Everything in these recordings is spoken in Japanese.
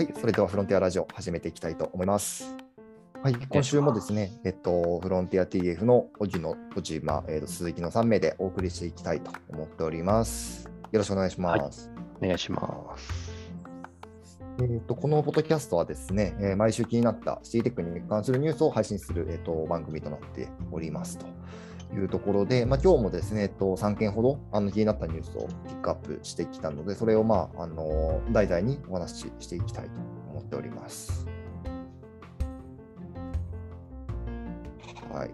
はい、それではフロンティアラジオ始めていきたいと思います。はい、今週もですね、えっと、フロンティア TF の小木の小島、えっと、鈴木の3名でお送りしていきたいと思っております。よろしくお願いします。お願いします。えっと、このポッドキャストはですね、えー毎週気になったシティテックに関するニュースを配信する、えっと、番組となっておりますというところで、まあ、今日もですね、えっと、3件ほどあの気になったニュースをピックアップしてきたので、それを、まあ、あの題材にお話ししていきたいと思っております。はい。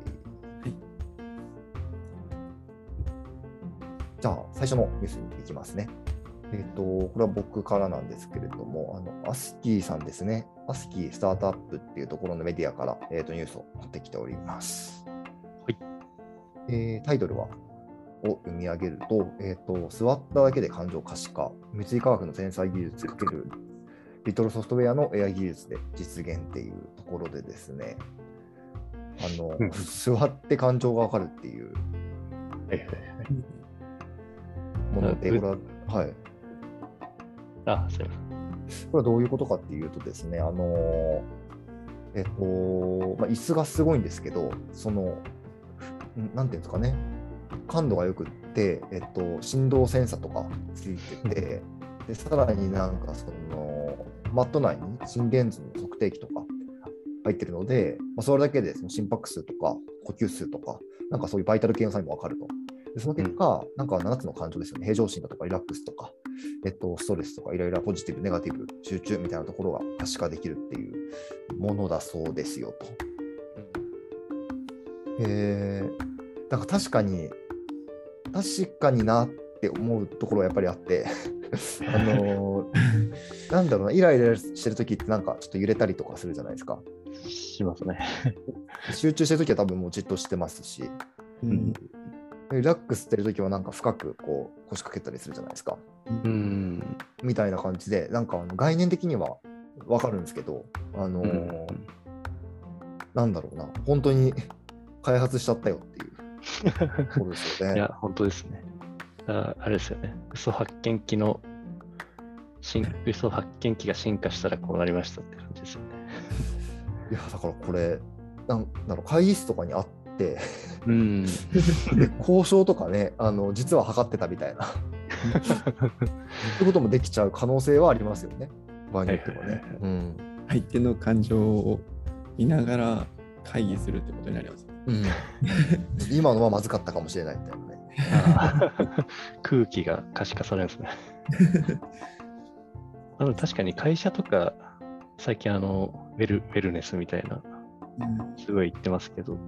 じゃあ、最初のニュースに行きますね。えっ、と、これは僕からなんですけれども、あの、アスキーさんですね。アスキースタートアップっていうところのメディアから、えー、とニュースを持ってきております。はい。えータイトルは、を読み上げると、えっ、と、座っただけで感情可視化、三井化学の繊細技術かけるリトルソフトウェアの AI 技術で実現っていうところでですね、あの、うん座って感情がわかるっていう。もので、うんこれは、はい。あ、すいません。これはどういうことかっていうとですね、あのえっと、まあ、椅子がすごいんですけど、その、んなんていうんですかね、感度がよくって、えっと、振動センサーとかついてて、でさらになんかその、マット内に心電図の測定器とか入ってるので、まあ、それだけでその心拍数とか呼吸数とか、なんかそういうバイタル系のサインもわかると。でその結果、なんか7つの感情ですよね。平常心だとかリラックスとか、えっと、ストレスとかいろいろポジティブ、ネガティブ、集中みたいなところが可視化できるっていうものだそうですよと。えー、なんか確かに、確かになって思うところはやっぱりあって、あのー なんだろうな、イライラしてるときってなんかちょっと揺れたりとかするじゃないですか。しますね。集中してるときは多分もうじっとしてますし、んリラックスしてるときはなんか深くこう腰掛けたりするじゃないですか。うん。みたいな感じで、なんかあの概念的にはわかるんですけど、あのうーんなんだろうな、本当に開発しちゃったよっていうところですよね。いや、本当ですね。ああれですよね。嘘発見器の進嘘発見器が進化したらこうなりましたって感じですよね。いや、だからこれ、なんだろう、会議室とかにあって、うん。で交渉とかね、あの実は測ってたみたいな、ってこともできちゃう可能性はありますよね、場合によってはね相手の感情を見ながら会議するってことになります。うん今のはまずかったかもしれないみたいなね。空気が可視化されるんですね。あの確かに会社とか、最近あのウェル、ウェルネスみたいな、すごい言ってますけど、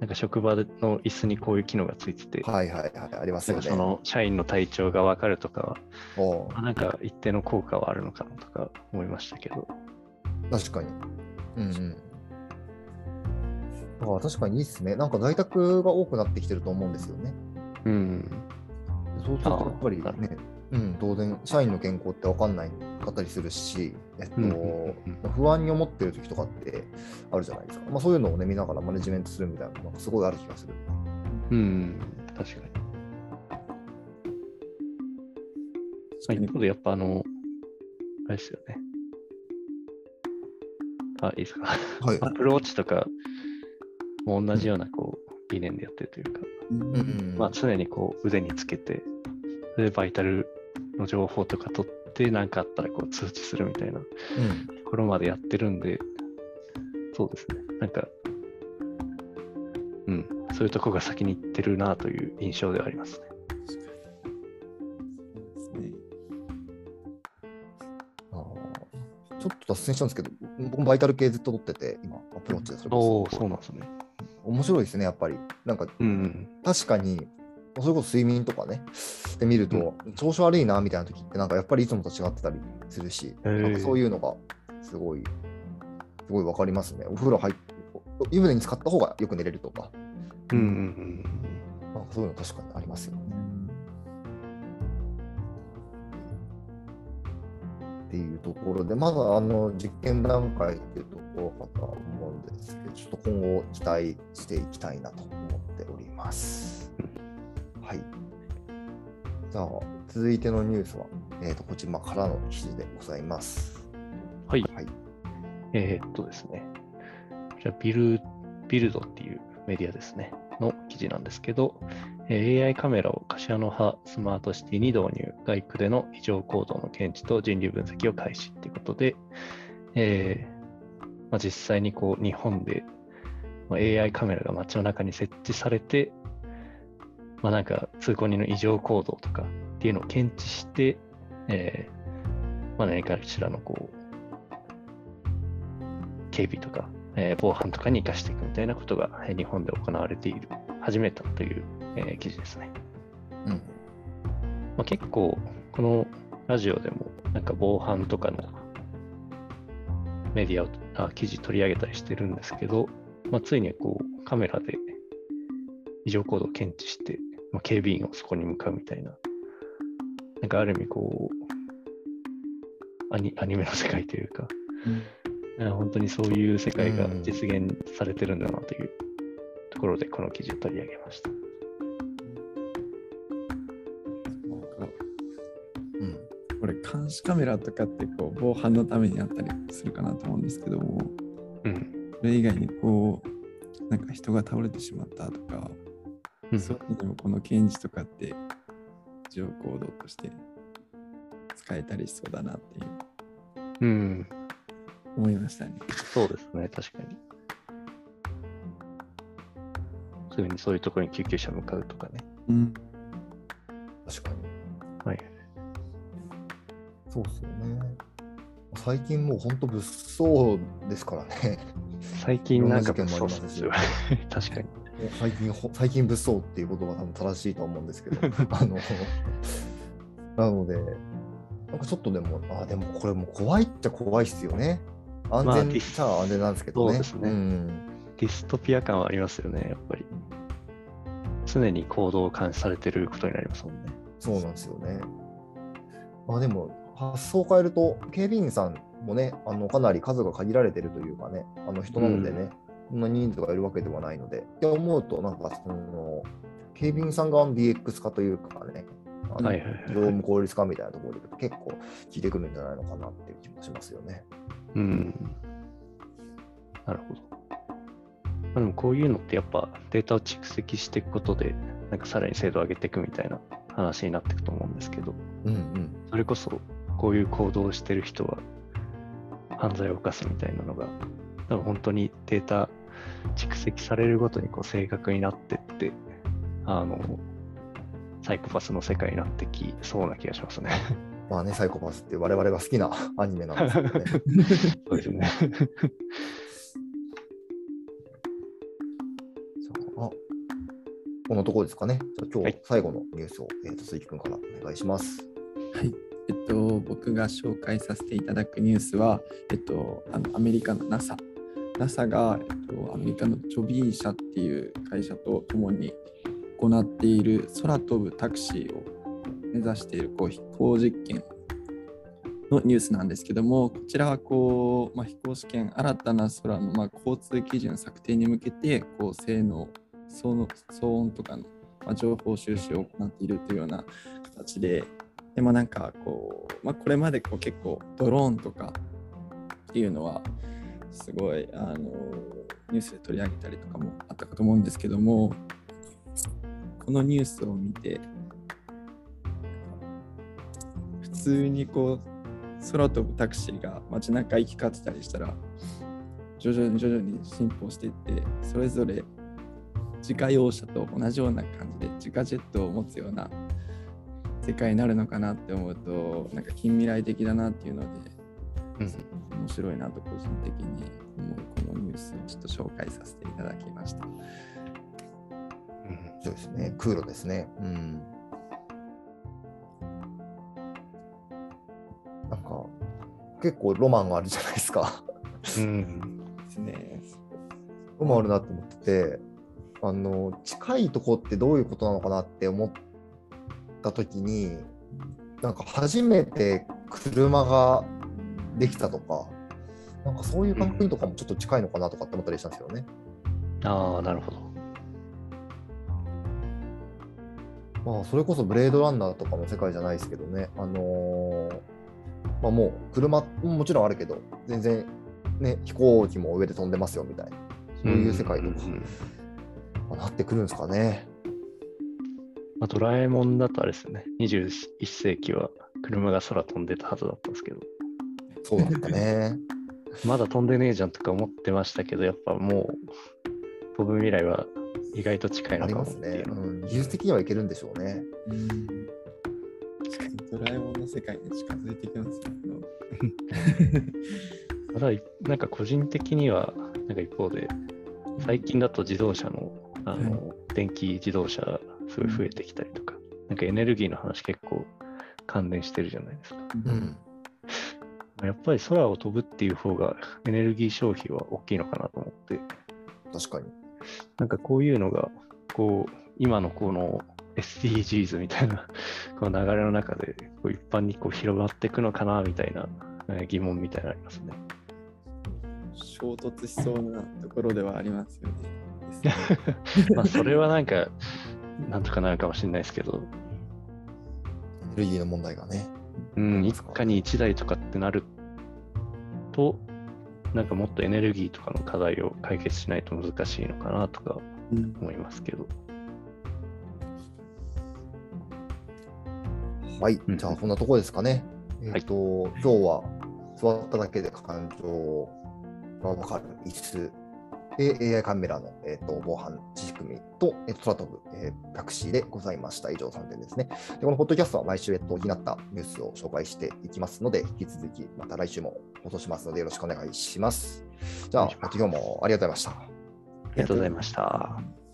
なんか職場の椅子にこういう機能がついてて、はいはいはい、ありますよね。なんかその社員の体調が分かるとかは、おうまあなんか一定の効果はあるのかなとか思いましたけど、確かに。うんうん。ああ確かにいいっすね。なんか在宅が多くなってきてると思うんですよね。うん、そうするとやっぱりね、うん、当然、社員の健康って分かんないかったりするし、えっと、不安に思ってる時とかってあるじゃないですか。まあ、そういうのをね、見ながらマネジメントするみたいなのがすごいある気がする。うん、確かに。まあ一方でやっぱあの、あれですよね。あ、いいですか。はい。アプローチとかも同じようなこう理念でやってるというか、うんうんうんまあ、常にこう腕につけて、それでバイタルの情報とか取って、何かあったらこう通知するみたいなうんところまでやってるんで、そうですね。なんか、うん、そういうとこが先に行ってるなという印象ではありますね。ちょっと脱線したんですけど、僕もバイタル系ずっと取ってて、今、アプローチでそれおお、こそそうなんですね。面白いですね、やっぱり。なんか、うんうん。確かに、それこそ睡眠とかね、で見ると、調子悪いなみたいな時って、なんかやっぱりいつもと違ってたりするし、なんかそういうのがすごい、すごいわかりますね。お風呂入って、湯船に浸かった方がよく寝れるとか、うんうんうんなんかそういうの確かにありますよね。っていうところで、まだあの実験段階っていうところ今後期待していきたいなと思っております。はい。じゃあ、続いてのニュースは、えー、とこちらからの記事でございます。えーっとですね、こちらビル、ビルドっていうメディアですね、の記事なんですけど、えー AI カメラを柏の葉スマートシティに導入、外区での異常行動の検知と人流分析を開始ということで、えーまあ、実際にこう日本でまあ AI カメラが街の中に設置されて、まあ、なんか通行人の異常行動とかっていうのを検知して、えーまあ、何かしらのこう警備とか、えー防犯とかに生かしていくみたいなことが、えー日本で行われている、始めたという、えー記事ですね。うん。まあ、結構、このラジオでも、なんか防犯とかのメディアをあ記事取り上げたりしてるんですけど、まあ、ついにこうカメラで異常行動を検知して、まあ、警備員をそこに向かうみたいな、なんかある意味こう、アニアニメの世界というか、あ本当にそういう世界が実現されてるんだなという。ところで、この記事を取り上げました。これ監視カメラとかってこう防犯のためにあったりするかなと思うんですけども、うん。それ以外にこう、なんか人が倒れてしまったとか、うんそういうのにもこの検事とかって、情行動として使えたりしそうだなっていううん、思いましたね。そうですね、確かに。すぐにそういうところに救急車向かうとかね。うん。確かに。はい。そうっすよね。最近もう本当物騒ですからね。最近なんかいろんな事件もありますよ 確かに。最近ほ、最近物騒っていう言葉が多分正しいと思うんですけど、あの、なので、なんかちょっとでも、あ、でもこれもう怖いっちゃ怖いっすよね。安まあ全っちゃ安全なんですけどね。そうですねん。ディストピア感はありますよね、やっぱり。常に行動を監視されてることになりますもんね。そうなんですよね。まあでも、発想を変えると、警備員さんもね、あのかなり数が限られてるというかね、あの人なのでね、そんな人数がいるわけではないので、って思うと、なんかその、警備員さん側の DX 化というかね、あのはい業務効率化みたいなところで結構効いてくるんじゃないのかなっていう気もしますよね。うん。なるほど。まあ、でもこういうのってやっぱデータを蓄積していくことで、なんかさらに精度を上げていくみたいな話になっていくと思うんですけど、うんうん。それこそこういう行動をしてる人は犯罪を犯すみたいなのが、多分本当にデータ蓄積されるごとにこう正確になってって、あの、サイコパスの世界になってきそうな気がしますね。まあね、サイコパスって我々が好きな アニメなんですけどね。そうですね。じゃあ、あこのところですかね。じゃあ今はい日最後のニュースを、えーと鈴木君からお願いします。はい。えっと、僕が紹介させていただくニュースは、えっと、あのアメリカの NASA。NASA が、えっと、アメリカのジョビー社っていう会社と共に行っている空飛ぶタクシーを目指しているこう飛行実験のニュースなんですけども、こちらはこう、まあ、飛行試験、新たな空の、まあ、交通基準策定に向けて、こう性能、騒音騒音とかの、まあ、情報収集を行っているというような形で、でもなんかこう、まあ、これまでこう結構ドローンとかっていうのはすごいあのニュースで取り上げたりとかもあったかと思うんですけどもこのニュースを見て普通にこう空飛ぶタクシーが街中行き交ってたりしたら徐々に徐々に進歩していってそれぞれ自家用車と同じような感じで自家ジェットを持つような世界になるのかなって思うとなんか近未来的だなっていうのでうん面白いなと個人的に思うこのニュースをちょっと紹介させていただきました。うんそうですね。空路ですね。うん。なんか、結構ロマンがあるじゃないですか。うんですね。ロマンあるなと思ってて、あの、近いとこってどういうことなのかなって思ったときに、なんか初めて車ができたとか、なんかそういう感覚にとかもちょっと近いのかなとかって思ったりしたんですよね。ああ、なるほど。まあ、それこそブレードランナーとかの世界じゃないですけどね、あのーまあ、もう車ももちろんあるけど、全然ね、飛行機も上で飛んでますよみたいな、そういう世界とか、うんうんなってくるんですかね。まあ、ドラえもんだとあれですよね、21世紀は車が空飛んでたはずだったんですけど、そうだったね。まだ飛んでねえじゃんとか思ってましたけど、やっぱもう飛ぶ未来は意外と近いあのりますねかもっていう。ん。技術的にはいけるんでしょうね。うんドラえもんの世界に近づいてきますね。ただ、なんか個人的には、なんか一方で、最近だと自動車のあの、電気自動車すごい増えてきたりとか、なんかエネルギーの話結構関連してるじゃないですか。うん。やっぱり空を飛ぶっていう方がエネルギー消費は大きいのかなと思って、確かに。なんかこういうのが、こう、今のこの SDGs みたいな この流れの中でこう一般にこう広がっていくのかなみたいなえー疑問みたいなのありますね。衝突しそうなところではありますよね。まあそれはなんか、なんとかなるかもしれないですけど、エネルギーの問題がね。うん、一家に一台とかってなると、なんかもっとエネルギーとかの課題を解決しないと難しいのかなとかうん思いますけど。はい。うんじゃあ、こんなところですかね。えっ、と、今日は座っただけで感情がわかる椅子で AI カメラの、えー、と防犯仕組みと、えーと空飛ぶ、えー、タクシーでございました。以上3点ですね。でこのポッドキャストは毎週、えっと、気になったニュースを紹介していきますので、引き続きまた来週も放送しますので、よろしくお願いします。じゃあ、今日もありがとうございました。ありがとうございました。